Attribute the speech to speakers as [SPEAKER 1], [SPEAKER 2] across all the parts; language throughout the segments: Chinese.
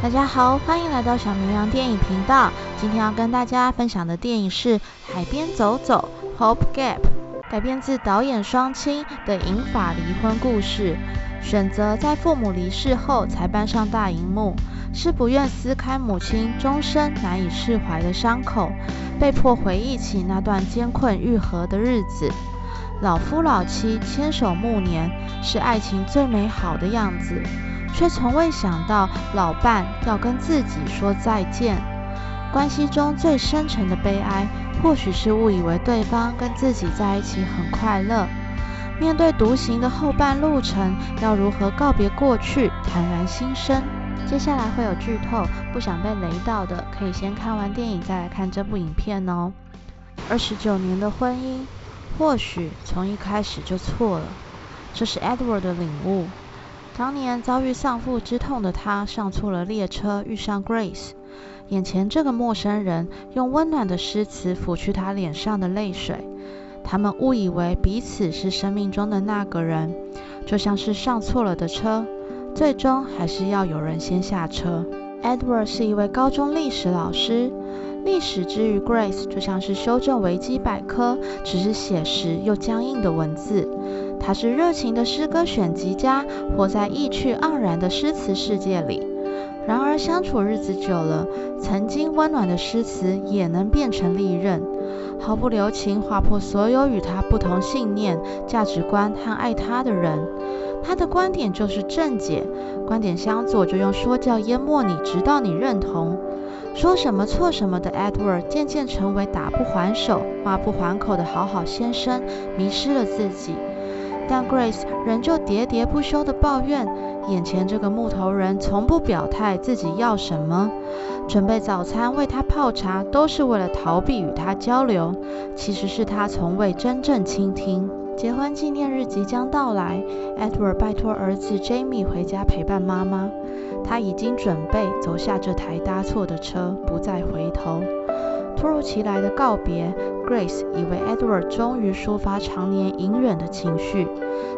[SPEAKER 1] 大家好，欢迎来到小绵羊电影频道。今天要跟大家分享的电影是《海边走走》（Hope Gap），改编自导演双亲的银发离婚故事。选择在父母离世后才搬上大荧幕，是不愿撕开母亲终身难以释怀的伤口，被迫回忆起那段艰困愈合的日子。老夫老妻牵手暮年，是爱情最美好的样子。却从未想到，老伴要跟自己说再见。关系中最深沉的悲哀，或许是误以为对方跟自己在一起很快乐。面对独行的后半路程，要如何告别过去，坦然新生？接下来会有剧透，不想被雷到的，可以先看完电影再来看这部影片哦。二十九年的婚姻，或许从一开始就错了。这是 Edward 的领悟。当年遭遇丧父之痛的他，上错了列车，遇上 Grace。眼前这个陌生人用温暖的诗词抚去他脸上的泪水。他们误以为彼此是生命中的那个人，就像是上错了的车，最终还是要有人先下车。Edward 是一位高中历史老师，历史之于 Grace 就像是修正维基百科，只是写实又僵硬的文字。他是热情的诗歌选集家，活在意趣盎然的诗词世界里。然而相处日子久了，曾经温暖的诗词也能变成利刃，毫不留情划破所有与他不同信念、价值观和爱他的人。他的观点就是正解，观点相左就用说教淹没你，直到你认同。说什么错什么的 Edward，渐渐成为打不还手、骂不还口的好好先生，迷失了自己。但 Grace 仍旧喋喋不休地抱怨，眼前这个木头人从不表态自己要什么，准备早餐为他泡茶都是为了逃避与他交流，其实是他从未真正倾听。结婚纪念日即将到来，Edward 拜托儿子 Jamie 回家陪伴妈妈，他已经准备走下这台搭错的车，不再回头。突如其来的告别，Grace 以为 Edward 终于抒发常年隐忍的情绪，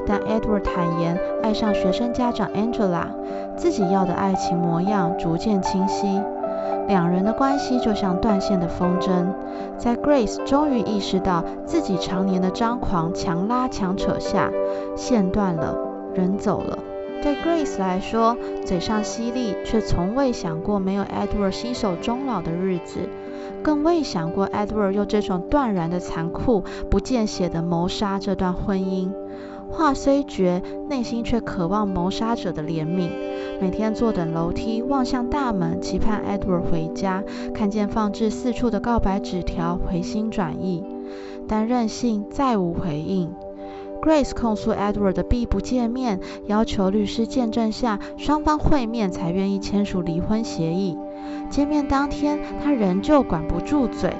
[SPEAKER 1] 但 Edward 坦言爱上学生家长 Angela，自己要的爱情模样逐渐清晰。两人的关系就像断线的风筝，在 Grace 终于意识到自己常年的张狂强拉强扯下，线断了，人走了。对 Grace 来说，嘴上犀利，却从未想过没有 Edward 携手终老的日子。更未想过，Edward 用这种断然的残酷、不见血的谋杀这段婚姻。话虽绝，内心却渴望谋杀者的怜悯。每天坐等楼梯，望向大门，期盼 Edward 回家，看见放置四处的告白纸条，回心转意。但任性再无回应。Grace 控诉 Edward 的避不见面，要求律师见证下双方会面才愿意签署离婚协议。见面当天，他仍旧管不住嘴。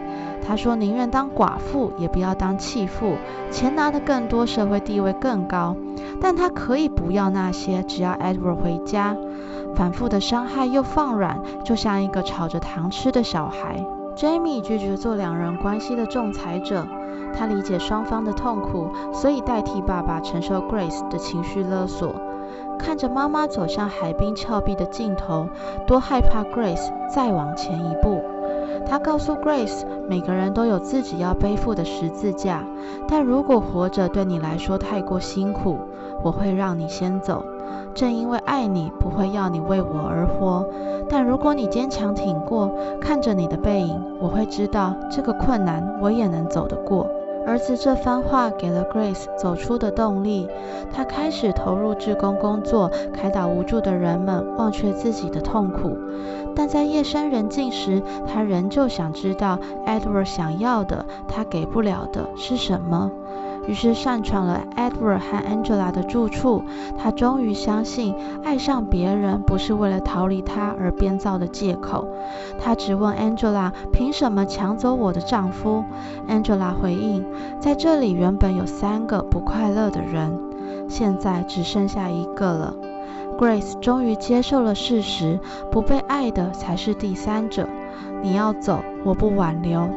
[SPEAKER 1] 他说宁愿当寡妇，也不要当弃妇。钱拿得更多，社会地位更高。但他可以不要那些，只要 Edward 回家。反复的伤害又放软，就像一个吵着糖吃的小孩。Jamie 拒绝做两人关系的仲裁者。他理解双方的痛苦，所以代替爸爸承受 Grace 的情绪勒索。看着妈妈走向海滨峭壁的尽头，多害怕 Grace 再往前一步。他告诉 Grace，每个人都有自己要背负的十字架，但如果活着对你来说太过辛苦，我会让你先走。正因为爱你，不会要你为我而活。但如果你坚强挺过，看着你的背影，我会知道这个困难我也能走得过。儿子这番话给了 Grace 走出的动力，她开始投入志工工作，开导无助的人们，忘却自己的痛苦。但在夜深人静时，她仍旧想知道 Edward 想要的，他给不了的是什么。于是擅闯了 Edward 和 Angela 的住处。她终于相信，爱上别人不是为了逃离他而编造的借口。她质问 Angela：“ 凭什么抢走我的丈夫？”Angela 回应：“在这里原本有三个不快乐的人，现在只剩下一个了。”Grace 终于接受了事实：不被爱的才是第三者。你要走，我不挽留。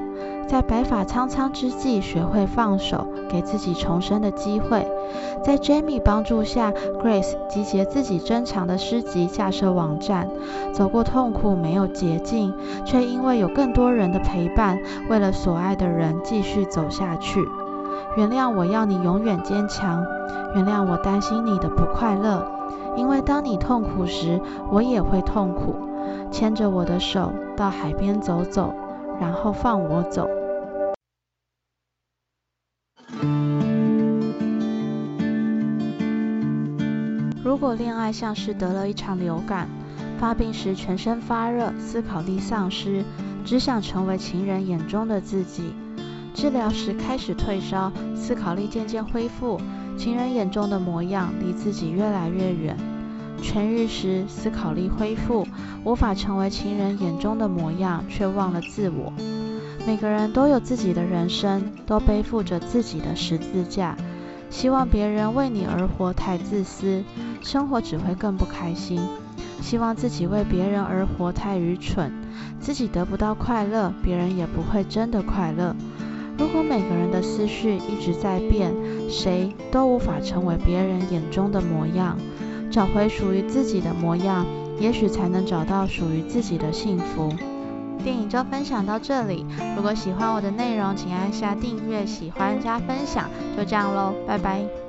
[SPEAKER 1] 在白发苍苍之际学会放手，给自己重生的机会。在 Jamie 帮助下，Grace 集结自己珍藏的诗集，架设网站。走过痛苦没有捷径，却因为有更多人的陪伴，为了所爱的人继续走下去。原谅我要你永远坚强，原谅我担心你的不快乐，因为当你痛苦时，我也会痛苦。牵着我的手到海边走走，然后放我走。如果恋爱像是得了一场流感，发病时全身发热，思考力丧失，只想成为情人眼中的自己；治疗时开始退烧，思考力渐渐恢复，情人眼中的模样离自己越来越远；痊愈时思考力恢复，无法成为情人眼中的模样，却忘了自我。每个人都有自己的人生，都背负着自己的十字架。希望别人为你而活太自私，生活只会更不开心；希望自己为别人而活太愚蠢，自己得不到快乐，别人也不会真的快乐。如果每个人的思绪一直在变，谁都无法成为别人眼中的模样。找回属于自己的模样，也许才能找到属于自己的幸福。电影就分享到这里。如果喜欢我的内容，请按下订阅、喜欢加分享。就这样喽，拜拜。